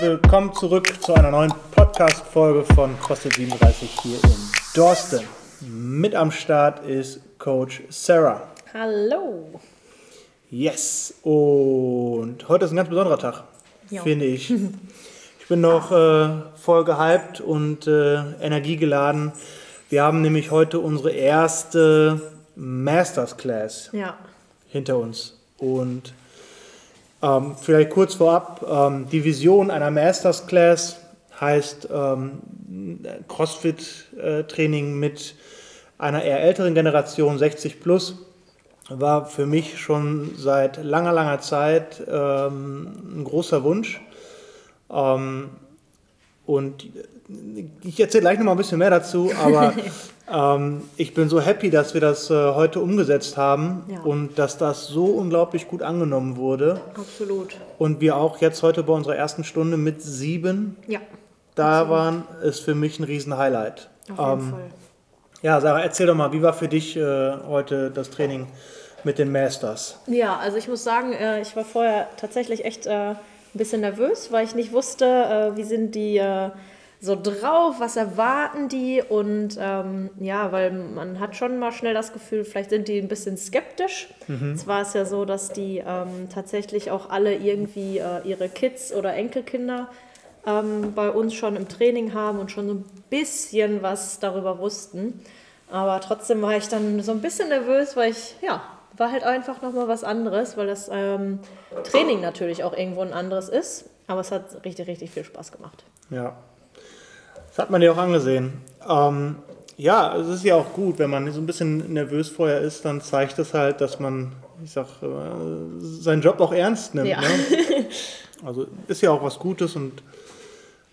willkommen zurück zu einer neuen Podcast-Folge von CrossFit 37 hier in Dorsten. Mit am Start ist Coach Sarah. Hallo. Yes, und heute ist ein ganz besonderer Tag, Ja. finde ich. Ich bin noch äh, voll gehypt und äh, energiegeladen. Wir haben nämlich heute unsere erste Masters Class Ja. hinter uns. Und ähm, vielleicht kurz vorab, ähm, die Vision einer Masters Class heißt ähm, CrossFit-Training mit einer eher älteren Generation, 60 plus, war für mich schon seit langer, langer Zeit ähm, ein großer Wunsch. Ähm, und ich erzähle gleich noch mal ein bisschen mehr dazu, aber ähm, ich bin so happy, dass wir das äh, heute umgesetzt haben Ja. und dass das so unglaublich gut angenommen wurde. Absolut. Und wir auch jetzt heute bei unserer ersten Stunde mit sieben Ja. da waren, ist für mich ein riesen Highlight. Auf jeden Ähm, Fall. ja, Sarah, erzähl doch mal, wie war für dich äh, heute das Training mit den Masters? Ja, also ich muss sagen, äh, ich war vorher tatsächlich echt äh, ein bisschen nervös, weil ich nicht wusste, äh, wie sind die äh, so drauf, was erwarten die und ähm, ja, weil man hat schon mal schnell das Gefühl, vielleicht sind die ein bisschen skeptisch. Zwar ist ja so, dass die ähm, tatsächlich auch alle irgendwie äh, ihre Kids oder Enkelkinder ähm, bei uns schon im Training haben und schon so ein bisschen was darüber wussten. Aber trotzdem war ich dann so ein bisschen nervös, weil ich, ja, war halt einfach nochmal was anderes, weil das ähm, Training natürlich auch irgendwo ein anderes ist. Aber es hat richtig, richtig viel Spaß gemacht. Ja, das hat man dir auch angesehen. Ähm, ja, es ist ja auch gut, wenn man so ein bisschen nervös vorher ist, dann zeigt das halt, dass man, ich sag, äh, seinen Job auch ernst nimmt. Ja. Ne? Also ist ja auch was Gutes und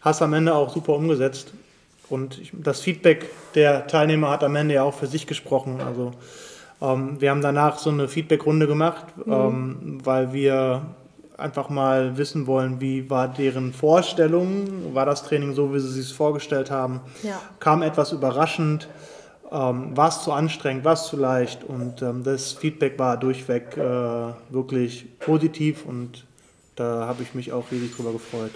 hast am Ende auch super umgesetzt. Und das Feedback der Teilnehmer hat am Ende ja auch für sich gesprochen. Also ähm, wir haben danach so eine Feedback-Runde gemacht, ähm, weil wir einfach mal wissen wollen, wie war deren Vorstellung, war das Training so, wie sie es sich vorgestellt haben, Ja. kam etwas überraschend, ähm, war es zu anstrengend, war es zu leicht und ähm, das Feedback war durchweg äh, wirklich positiv und da habe ich mich auch riesig drüber gefreut.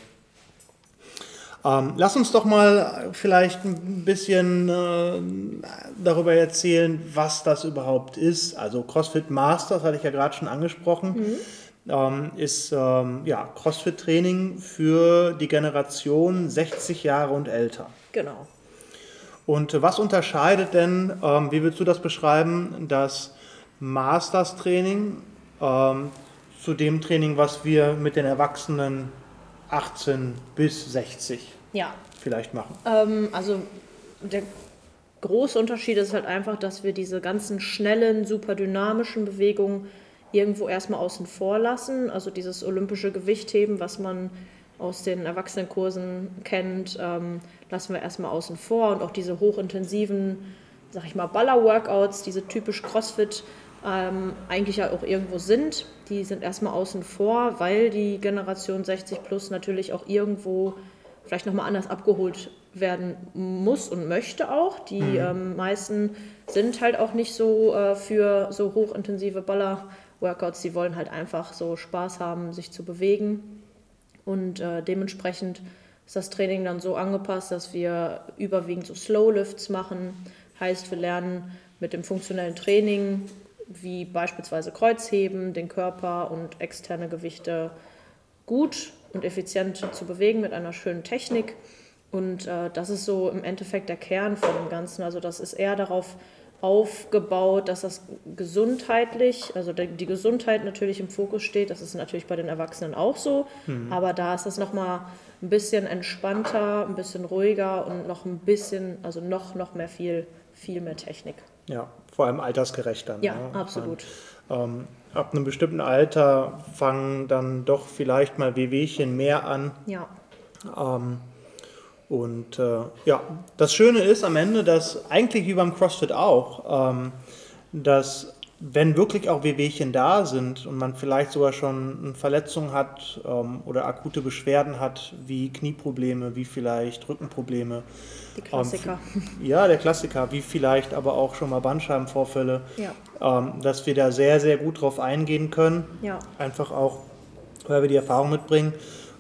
Ähm, lass uns doch mal vielleicht ein bisschen äh, darüber erzählen, was das überhaupt ist. Also CrossFit Masters hatte ich ja gerade schon angesprochen. Ähm, ist ähm, ja, CrossFit-Training für die Generation 60 Jahre und älter. Genau. Und was unterscheidet denn, ähm, wie willst du das beschreiben, das Masters-Training ähm, zu dem Training, was wir mit den Erwachsenen 18 bis 60 Ja, vielleicht machen? Ähm, also der große Unterschied ist halt einfach, dass wir diese ganzen schnellen, super dynamischen Bewegungen irgendwo erstmal außen vor lassen. Also dieses olympische Gewichtheben, was man aus den Erwachsenenkursen kennt, ähm, lassen wir erstmal außen vor. Und auch diese hochintensiven, sag ich mal, Baller-Workouts, diese typisch CrossFit ähm, eigentlich ja auch irgendwo sind, die sind erstmal außen vor, weil die Generation 60 plus natürlich auch irgendwo vielleicht nochmal anders abgeholt werden muss und möchte auch. Die ähm, meisten sind halt auch nicht so äh, für so hochintensive Baller-Workouts. Die wollen halt einfach so Spaß haben, sich zu bewegen. Und äh, dementsprechend ist das Training dann so angepasst, dass wir überwiegend so Slow Lifts machen. Heißt, wir lernen mit dem funktionellen Training, wie beispielsweise Kreuzheben, den Körper und externe Gewichte gut und effizient zu bewegen mit einer schönen Technik. Und äh, das ist so im Endeffekt der Kern von dem Ganzen. Also das ist eher darauf aufgebaut, dass das gesundheitlich, also die Gesundheit natürlich im Fokus steht. Das ist natürlich bei den Erwachsenen auch so. Aber da ist das nochmal ein bisschen entspannter, ein bisschen ruhiger und noch ein bisschen, also noch, noch mehr viel, viel mehr Technik. Ja, vor allem altersgerecht dann. Ja, ne? absolut. Ähm, ab einem bestimmten Alter fangen dann doch vielleicht mal Wehwehchen mehr an. Ja, Ähm, und äh, ja, das Schöne ist am Ende, dass eigentlich wie beim CrossFit auch, ähm, dass wenn wirklich auch Wehwehchen da sind und man vielleicht sogar schon eine Verletzung hat ähm, oder akute Beschwerden hat, wie Knieprobleme, wie vielleicht Rückenprobleme, die Klassiker. ja, der Klassiker, wie vielleicht aber auch schon mal Bandscheibenvorfälle, Ja. ähm, dass wir da sehr, sehr gut drauf eingehen können. Ja, Einfach auch, weil wir die Erfahrung mitbringen.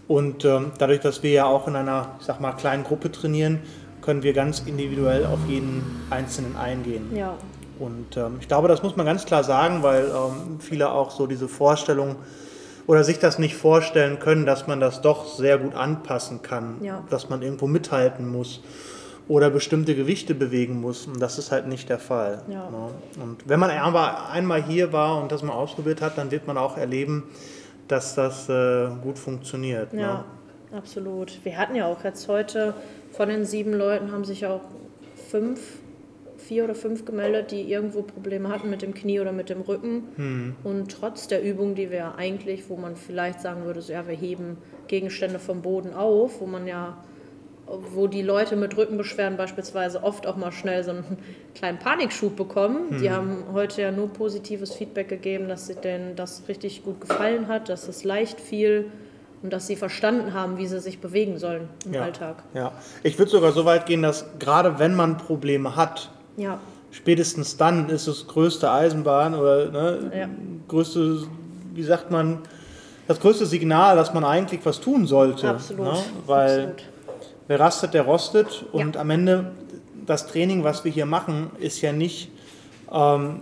Und ähm, dadurch, dass wir ja auch in einer, ich sag mal, kleinen Gruppe trainieren, können wir ganz individuell auf jeden Einzelnen eingehen. Ja. Und ähm, ich glaube, das muss man ganz klar sagen, weil ähm, viele auch so diese Vorstellung oder sich das nicht vorstellen können, dass man das doch sehr gut anpassen kann, Ja. dass man irgendwo mithalten muss oder bestimmte Gewichte bewegen muss. Und das ist halt nicht der Fall. Ja. ne? Und wenn man einmal hier war und das mal ausprobiert hat, dann wird man auch erleben, dass das äh, gut funktioniert. Ja, Ne? absolut. Wir hatten ja auch jetzt heute von den sieben Leuten haben sich auch fünf, vier oder fünf gemeldet, die irgendwo Probleme hatten mit dem Knie oder mit dem Rücken. Hm. Und trotz der Übung, die wir eigentlich, wo man vielleicht sagen würde, so, ja, wir heben Gegenstände vom Boden auf, wo man ja wo die Leute mit Rückenbeschwerden beispielsweise oft auch mal schnell so einen kleinen Panikschub bekommen. Die haben heute ja nur positives Feedback gegeben, dass sie denen das richtig gut gefallen hat, dass es leicht fiel und dass sie verstanden haben, wie sie sich bewegen sollen im Ja. Alltag. Ja. Ich würde sogar so weit gehen, dass gerade wenn man Probleme hat, Ja, spätestens dann ist es größte Eisenbahn oder ne, Ja. größte, wie sagt man, das größte Signal, dass man eigentlich was tun sollte. absolut. Ne? Weil absolut. Wer rastet, der rostet. Und Ja. am Ende, das Training, was wir hier machen, ist ja nicht, ähm,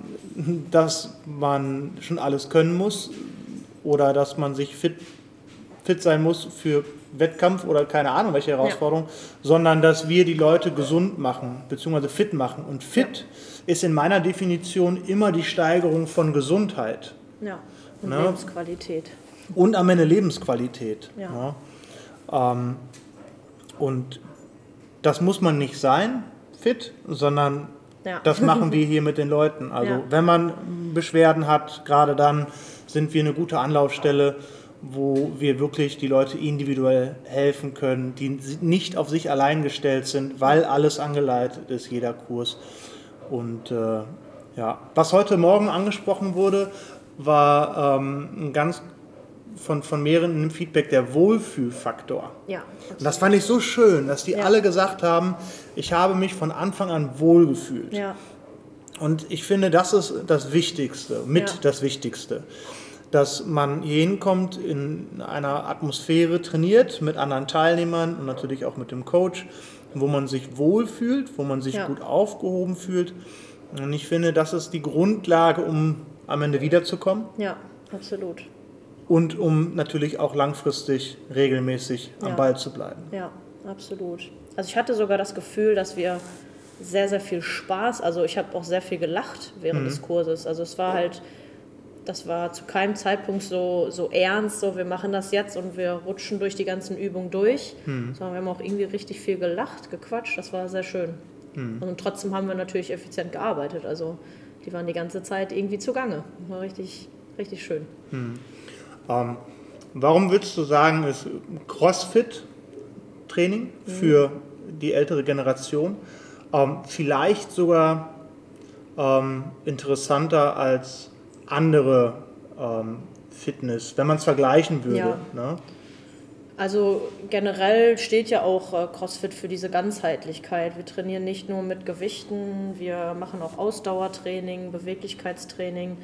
dass man schon alles können muss oder dass man sich fit, fit sein muss für Wettkampf oder keine Ahnung, welche Herausforderung, sondern dass wir die Leute gesund machen, beziehungsweise fit machen. Und fit ist in meiner Definition immer die Steigerung von Gesundheit Ja, und Ne? Lebensqualität. und am Ende Lebensqualität. Ja. ne? Ähm, und das muss man nicht sein, fit, sondern Ja. das machen wir hier mit den Leuten. Also Ja. wenn man Beschwerden hat, gerade dann sind wir eine gute Anlaufstelle, wo wir wirklich die Leute individuell helfen können, die nicht auf sich allein gestellt sind, weil alles angeleitet ist, jeder Kurs. Und äh, ja, was heute Morgen angesprochen wurde, war ähm, ein ganz von, von mehreren im Feedback der Wohlfühlfaktor. Ja, Und das fand ich so schön, dass die Ja. alle gesagt haben, ich habe mich von Anfang an wohlgefühlt. ja, Und ich finde, das ist das Wichtigste, mit Ja. das Wichtigste. Dass man hier hinkommt, in einer Atmosphäre trainiert mit anderen Teilnehmern und natürlich auch mit dem Coach, wo man sich wohlfühlt, wo man sich Ja. gut aufgehoben fühlt. Und ich finde, das ist die Grundlage, um am Ende wiederzukommen ja, absolut. Und um natürlich auch langfristig regelmäßig am Ja. Ball zu bleiben. Ja, absolut. Also ich hatte sogar das Gefühl, dass wir sehr, sehr viel Spaß, also ich habe auch sehr viel gelacht während des Kurses. Also es war halt, das war zu keinem Zeitpunkt so, so ernst, so wir machen das jetzt und wir rutschen durch die ganzen Übungen durch, sondern wir haben auch irgendwie richtig viel gelacht, gequatscht, das war sehr schön. Und trotzdem haben wir natürlich effizient gearbeitet, also die waren die ganze Zeit irgendwie zugange. War richtig, richtig schön. Ähm, warum würdest du sagen, ist CrossFit-Training für die ältere Generation ähm, vielleicht sogar ähm, interessanter als andere ähm, Fitness, wenn man es vergleichen würde? Ja. Ne? Also generell steht ja auch äh, CrossFit für diese Ganzheitlichkeit. Wir trainieren nicht nur mit Gewichten, wir machen auch Ausdauertraining, Beweglichkeitstraining.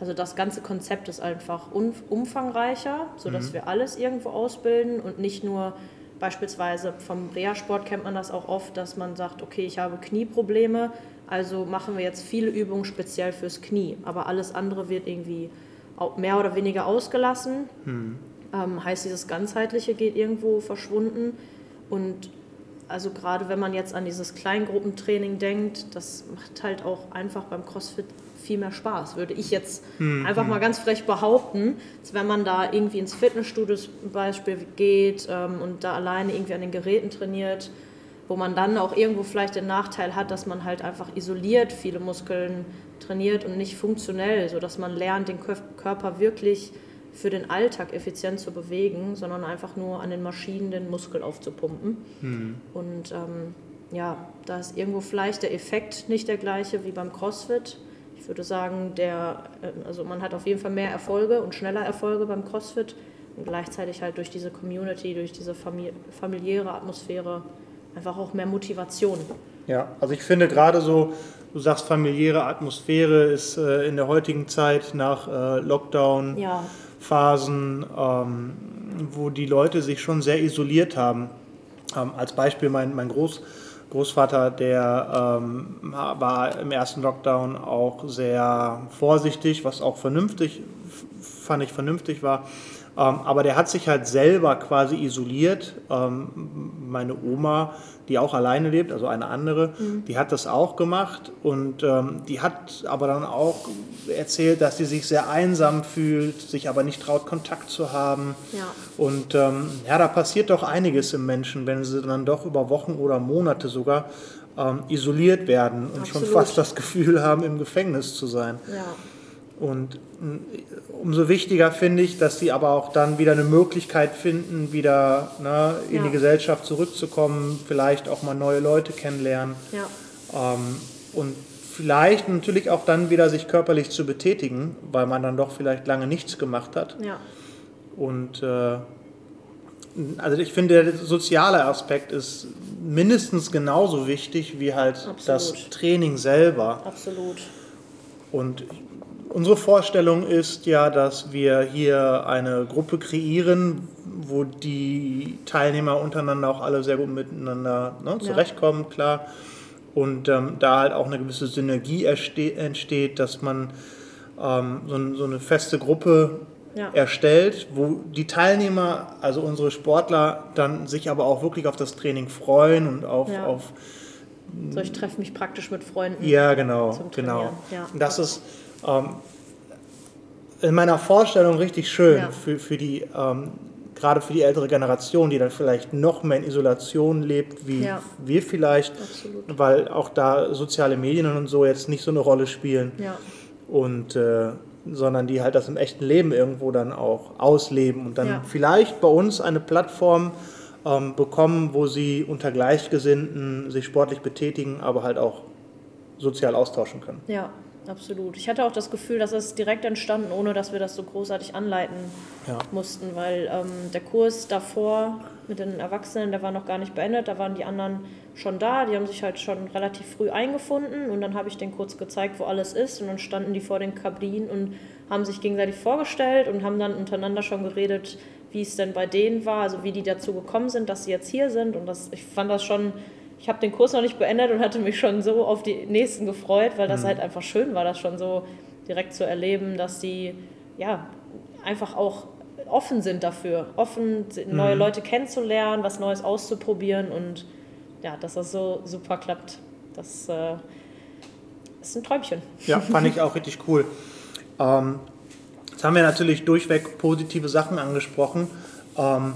Also das ganze Konzept ist einfach umfangreicher, sodass wir alles irgendwo ausbilden und nicht nur beispielsweise vom Reha-Sport kennt man das auch oft, dass man sagt, okay, ich habe Knieprobleme, also machen wir jetzt viele Übungen speziell fürs Knie. Aber alles andere wird irgendwie mehr oder weniger ausgelassen. Ähm, heißt, dieses Ganzheitliche geht irgendwo verschwunden. Und also gerade wenn man jetzt an dieses Kleingruppentraining denkt, das macht halt auch einfach beim CrossFit viel mehr Spaß, würde ich jetzt einfach mal ganz frech behaupten, als wenn man da irgendwie ins Fitnessstudio zum Beispiel geht ähm, und da alleine irgendwie an den Geräten trainiert, wo man dann auch irgendwo vielleicht den Nachteil hat, dass man halt einfach isoliert viele Muskeln trainiert und nicht funktionell, sodass man lernt, den Kör- Körper wirklich für den Alltag effizient zu bewegen, sondern einfach nur an den Maschinen den Muskel aufzupumpen. Und ähm, ja, da ist irgendwo vielleicht der Effekt nicht der gleiche wie beim CrossFit. Ich würde sagen, der, äh, also man hat auf jeden Fall mehr Erfolge und schneller Erfolge beim CrossFit und gleichzeitig halt durch diese Community, durch diese famili familiäre Atmosphäre einfach auch mehr Motivation. Ja, also ich finde gerade so, du sagst familiäre Atmosphäre ist äh, in der heutigen Zeit nach äh, Lockdown Ja, Phasen, ähm, wo die Leute sich schon sehr isoliert haben. Ähm, als Beispiel mein, mein Groß, Großvater, der ähm, war im ersten Lockdown auch sehr vorsichtig, was auch vernünftig, fand ich vernünftig war. Ähm, aber der hat sich halt selber quasi isoliert. Ähm, meine Oma, die auch alleine lebt, also eine andere, mhm. die hat das auch gemacht und ähm, die hat aber dann auch erzählt, dass sie sich sehr einsam fühlt, sich aber nicht traut, Kontakt zu haben. Ja. Und ja, da passiert doch einiges im Menschen, wenn sie dann doch über Wochen oder Monate sogar ähm, isoliert werden und Absolut. schon fast das Gefühl haben, im Gefängnis zu sein. Ja. Und äh, umso wichtiger finde ich, dass sie aber auch dann wieder eine Möglichkeit finden, wieder ne, in ja. die Gesellschaft zurückzukommen, vielleicht auch mal neue Leute kennenlernen. Ja. Ähm, und vielleicht natürlich auch dann wieder sich körperlich zu betätigen, weil man dann doch vielleicht lange nichts gemacht hat. Ja. Und äh, also ich finde, der soziale Aspekt ist mindestens genauso wichtig wie halt Absolut. das Training selber. Absolut. Und Unsere Vorstellung ist ja, dass wir hier eine Gruppe kreieren, wo die Teilnehmer untereinander auch alle sehr gut miteinander ne, zurechtkommen, ja. klar. Und ähm, da halt auch eine gewisse Synergie entsteht, dass man ähm, so, so, eine feste Gruppe ja. erstellt, wo die Teilnehmer, also unsere Sportler, dann sich aber auch wirklich auf das Training freuen und auf, ja. auf so, ich treffe mich praktisch mit Freunden. Ja, genau, genau. Ja. Das ist ähm, in meiner Vorstellung richtig schön ja. für, für die, ähm, gerade für die ältere Generation, die dann vielleicht noch mehr in Isolation lebt, wie ja. wir vielleicht, Absolut. weil auch da soziale Medien und so jetzt nicht so eine Rolle spielen. Ja. Und äh, sondern die halt das im echten Leben irgendwo dann auch ausleben und dann vielleicht bei uns eine Plattform ähm, bekommen, wo sie unter Gleichgesinnten sich sportlich betätigen, aber halt auch sozial austauschen können. Ja, absolut. Ich hatte auch das Gefühl, dass es direkt entstanden, ohne dass wir das so großartig anleiten ja. mussten, weil ähm, der Kurs davor mit den Erwachsenen, der war noch gar nicht beendet, da waren die anderen schon da, die haben sich halt schon relativ früh eingefunden und dann habe ich denen kurz gezeigt, wo alles ist und dann standen die vor den Kabinen und haben sich gegenseitig vorgestellt und haben dann untereinander schon geredet, wie es denn bei denen war, also wie die dazu gekommen sind, dass sie jetzt hier sind und das, ich fand das schon ich habe den Kurs noch nicht beendet und hatte mich schon so auf die nächsten gefreut, weil das mhm. halt einfach schön war, das schon so direkt zu erleben, dass die ja einfach auch offen sind dafür, offen neue mhm. Leute kennenzulernen, was Neues auszuprobieren und ja, dass das so super klappt. Das äh, ist ein Träumchen. Ja, fand ich auch richtig cool. Ähm, jetzt haben wir natürlich durchweg positive Sachen angesprochen. Ähm,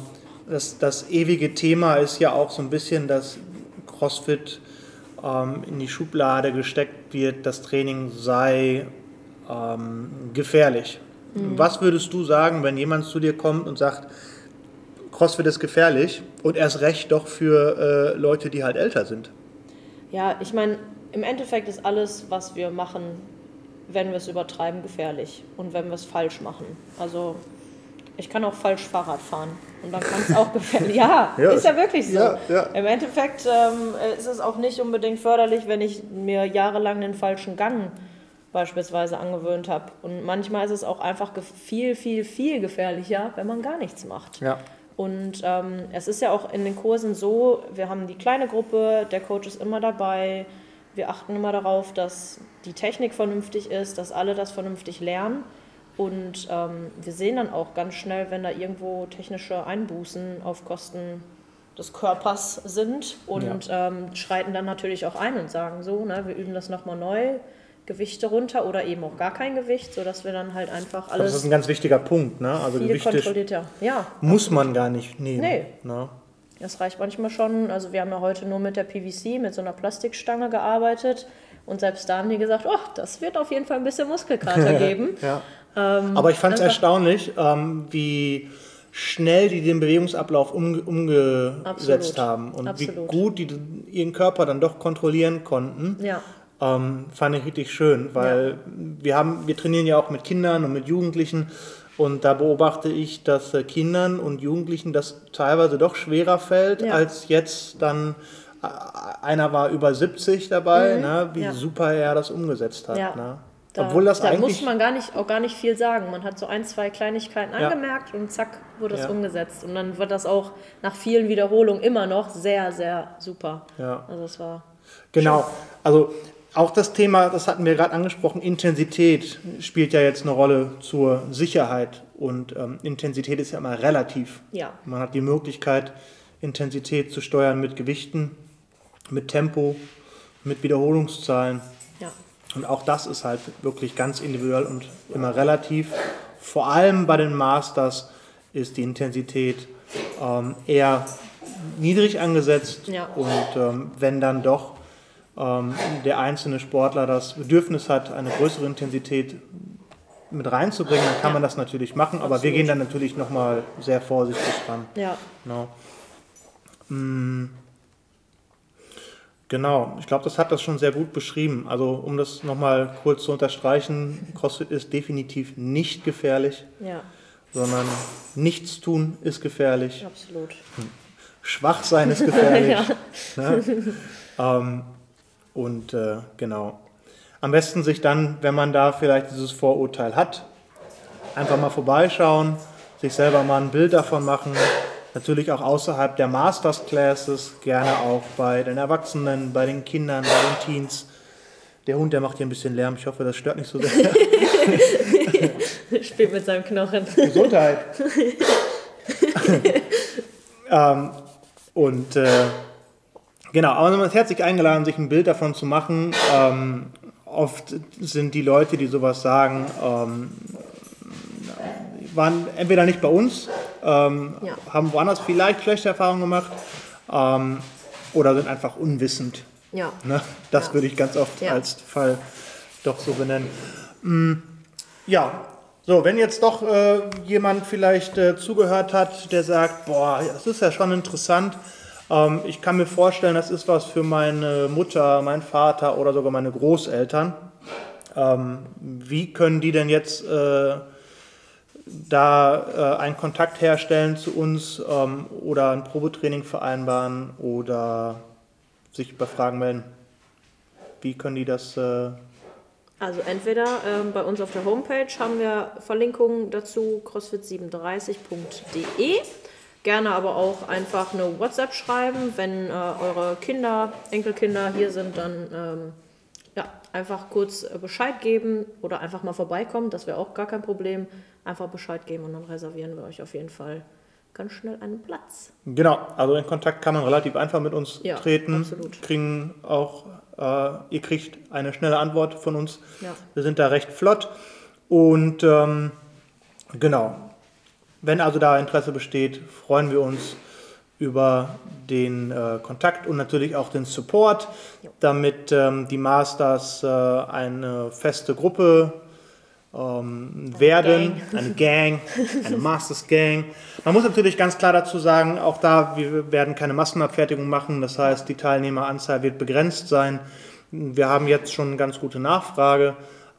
das, das ewige Thema ist ja auch so ein bisschen das CrossFit ähm, in die Schublade gesteckt wird, das Training sei ähm, gefährlich. Mhm. Was würdest du sagen, wenn jemand zu dir kommt und sagt, CrossFit ist gefährlich und erst recht doch für äh, Leute, die halt älter sind? Ja, ich meine, im Endeffekt ist alles, was wir machen, wenn wir es übertreiben, gefährlich und wenn wir es falsch machen. Also ich kann auch falsch Fahrrad fahren und dann kann es auch gefährlich. Ja, ja, ist ja wirklich so. Ja, ja. Im Endeffekt ähm, ist es auch nicht unbedingt förderlich, wenn ich mir jahrelang den falschen Gang beispielsweise angewöhnt habe. Und manchmal ist es auch einfach viel, viel, viel gefährlicher, wenn man gar nichts macht. Ja. Und ähm, es ist ja auch in den Kursen so, wir haben die kleine Gruppe, der Coach ist immer dabei, wir achten immer darauf, dass die Technik vernünftig ist, dass alle das vernünftig lernen. Und ähm, wir sehen dann auch ganz schnell, wenn da irgendwo technische Einbußen auf Kosten des Körpers sind und ja. ähm, schreiten dann natürlich auch ein und sagen so, ne, wir üben das nochmal neu, Gewichte runter oder eben auch gar kein Gewicht, sodass wir dann halt einfach alles. Das ist ein ganz wichtiger Punkt, ne? Also Gewichte ja. muss man gar nicht nehmen. Nee. Ne? Das reicht manchmal schon. Also wir haben ja heute nur mit der PVC, mit so einer Plastikstange gearbeitet. Und selbst da haben die gesagt, oh, das wird auf jeden Fall ein bisschen Muskelkater geben. ja. Ähm, Aber ich fand es erstaunlich, ähm, wie schnell die den Bewegungsablauf um, umgesetzt Absolut. haben und Absolut. wie gut die ihren Körper dann doch kontrollieren konnten. Ja. Ähm, fand ich richtig schön, weil ja. wir haben, wir trainieren ja auch mit Kindern und mit Jugendlichen und da beobachte ich, dass äh, Kindern und Jugendlichen das teilweise doch schwerer fällt, ja. als jetzt dann äh, einer war über 70 dabei, mhm. ne, wie super er das umgesetzt hat. Ne? Da, Obwohl das da eigentlich- muss man gar nicht, auch gar nicht viel sagen. Man hat so ein, zwei Kleinigkeiten Ja. angemerkt und zack, wurde es Ja. umgesetzt. Und dann wird das auch nach vielen Wiederholungen immer noch sehr, sehr super. Ja. Also es war Genau. Also auch das Thema, das hatten wir gerade angesprochen, Intensität spielt ja jetzt eine Rolle zur Sicherheit. Und ähm, Intensität ist ja immer relativ. Ja. Man hat die Möglichkeit, Intensität zu steuern mit Gewichten, mit Tempo, mit Wiederholungszahlen. Und auch das ist halt wirklich ganz individuell und immer relativ. Vor allem bei den Masters ist die Intensität ähm, eher niedrig angesetzt. Ja. Und ähm, wenn dann doch ähm, der einzelne Sportler das Bedürfnis hat, eine größere Intensität mit reinzubringen, dann kann Ja. man das natürlich machen. Aber wir Absolut. gehen dann natürlich nochmal sehr vorsichtig ran. Ja, Genau. Mm. Genau, ich glaube, das hat das schon sehr gut beschrieben. Also um das nochmal kurz zu unterstreichen, CrossFit ist definitiv nicht gefährlich, ja, sondern nichts tun ist gefährlich, absolut. schwach sein ist gefährlich. ne? ähm, und äh, genau. Am besten sich dann, wenn man da vielleicht dieses Vorurteil hat, einfach mal vorbeischauen, sich selber mal ein Bild davon machen. Natürlich auch außerhalb der Masters Classes, gerne auch bei den Erwachsenen, bei den Kindern, bei den Teens. Der Hund, der macht hier ein bisschen Lärm. Ich hoffe, das stört nicht so sehr. Spielt mit seinem Knochen. Gesundheit. ähm, und äh, genau, aber man ist herzlich eingeladen, sich ein Bild davon zu machen. Ähm, oft sind die Leute, die sowas sagen, ähm, waren entweder nicht bei uns, ähm, Ja. haben woanders vielleicht schlechte Erfahrungen gemacht ähm, oder sind einfach unwissend. Ja, Ne? Das Ja. würde ich ganz oft Ja. als Fall doch so benennen. Mm, Ja, so, wenn jetzt doch äh, jemand vielleicht äh, zugehört hat, der sagt, boah, das ist ja schon interessant. Ähm, ich kann mir vorstellen, das ist was für meine Mutter, meinen Vater oder sogar meine Großeltern. Ähm, wie können die denn jetzt äh, da äh, einen Kontakt herstellen zu uns ähm, oder ein Probetraining vereinbaren oder sich bei Fragen melden? Wie können die das? Äh, also entweder ähm, bei uns auf der Homepage haben wir Verlinkungen dazu, crossfit37.de. Gerne aber auch einfach eine WhatsApp schreiben, wenn äh, eure Kinder, Enkelkinder hier sind, dann ähm, ja, einfach kurz äh, Bescheid geben oder einfach mal vorbeikommen, das wäre auch gar kein Problem. Einfach Bescheid geben und dann reservieren wir euch auf jeden Fall ganz schnell einen Platz. genau, also in Kontakt kann man relativ einfach mit uns Ja, treten. absolut. Kriegen auch, äh, ihr kriegt eine schnelle Antwort von uns. Ja. Wir sind da recht flott. Und ähm, genau, wenn also da Interesse besteht, freuen wir uns über den äh, Kontakt und natürlich auch den Support, damit ähm, die Masters äh, eine feste Gruppe ähm, werden, eine Gang, eine Masters Gang. Man muss natürlich ganz klar dazu sagen, auch da, wir werden keine Massenabfertigung machen, das heißt, die Teilnehmeranzahl wird begrenzt sein. Wir haben jetzt schon eine ganz gute Nachfrage.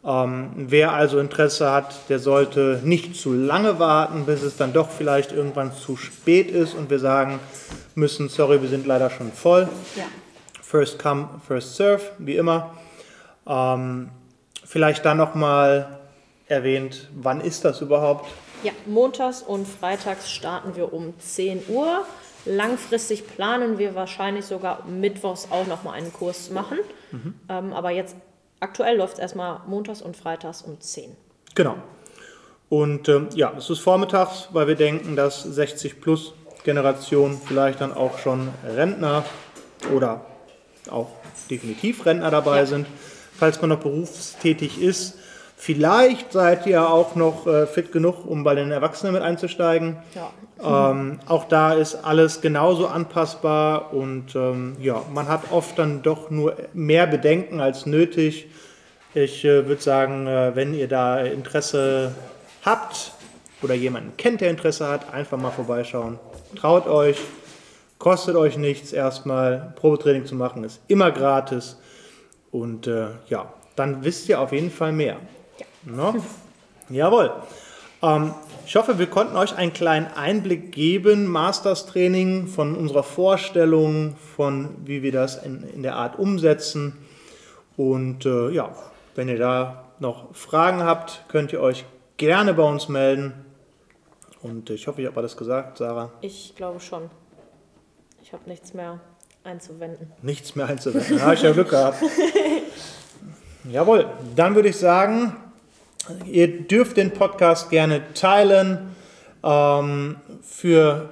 Ähm, wer also Interesse hat, der sollte nicht zu lange warten, bis es dann doch vielleicht irgendwann zu spät ist und wir sagen müssen, sorry, wir sind leider schon voll. Ja. First come, first serve, wie immer. Ähm, vielleicht dann nochmal erwähnt, wann ist das überhaupt? Ja, montags und freitags starten wir um 10 Uhr. Langfristig planen wir wahrscheinlich sogar mittwochs auch nochmal einen Kurs zu machen. Ähm, aber jetzt aktuell läuft es erstmal montags und freitags um 10. Genau. Und ähm, ja, es ist vormittags, weil wir denken, dass 60 plus Generation vielleicht dann auch schon Rentner oder auch definitiv Rentner dabei Ja. sind. Falls man noch berufstätig ist, vielleicht seid ihr auch noch äh, fit genug, um bei den Erwachsenen mit einzusteigen. Ja. Ähm, auch da ist alles genauso anpassbar und ähm, ja, man hat oft dann doch nur mehr Bedenken als nötig. Ich äh, würde sagen, äh, wenn ihr da Interesse habt oder jemanden kennt, der Interesse hat, einfach mal vorbeischauen. Traut euch, kostet euch nichts erstmal. Probetraining zu machen ist immer gratis und äh, ja, dann wisst ihr auf jeden Fall mehr. No? Jawohl. Ähm, ich hoffe, wir konnten euch einen kleinen Einblick geben, Masters Training, von unserer Vorstellung, von wie wir das in, in der Art umsetzen. Und äh, ja, wenn ihr da noch Fragen habt, könnt ihr euch gerne bei uns melden. Und ich hoffe, ich habe alles gesagt, Sarah. Ich glaube schon. Ich habe nichts mehr einzuwenden. Nichts mehr einzuwenden. Da habe ich ja Glück gehabt. Jawohl, dann würde ich sagen, ihr dürft den Podcast gerne teilen ähm, für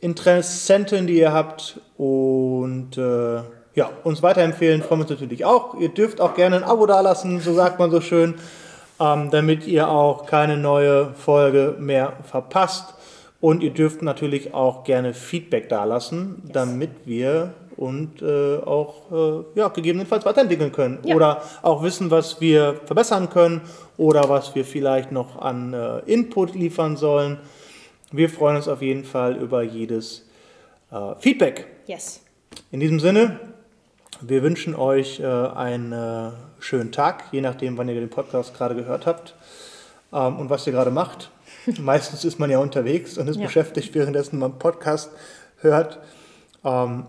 Interessenten, die ihr habt und äh, ja, uns weiterempfehlen, freuen wir uns natürlich auch. Ihr dürft auch gerne ein Abo dalassen, so sagt man so schön, ähm, damit ihr auch keine neue Folge mehr verpasst. Und ihr dürft natürlich auch gerne Feedback dalassen, yes. damit wir und äh, auch äh, ja, gegebenenfalls weiterentwickeln können. Ja. Oder auch wissen, was wir verbessern können oder was wir vielleicht noch an äh, Input liefern sollen. Wir freuen uns auf jeden Fall über jedes äh, Feedback. Yes. In diesem Sinne, wir wünschen euch äh, einen äh, schönen Tag, je nachdem, wann ihr den Podcast gerade gehört habt ähm, und was ihr gerade macht. Meistens ist man ja unterwegs und ist ja. beschäftigt, währenddessen man Podcast hört. Ähm,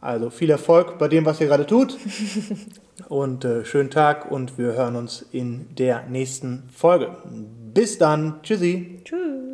also viel Erfolg bei dem, was ihr gerade tut. Und äh, schönen Tag und wir hören uns in der nächsten Folge. Bis dann. Tschüssi. Tschüss.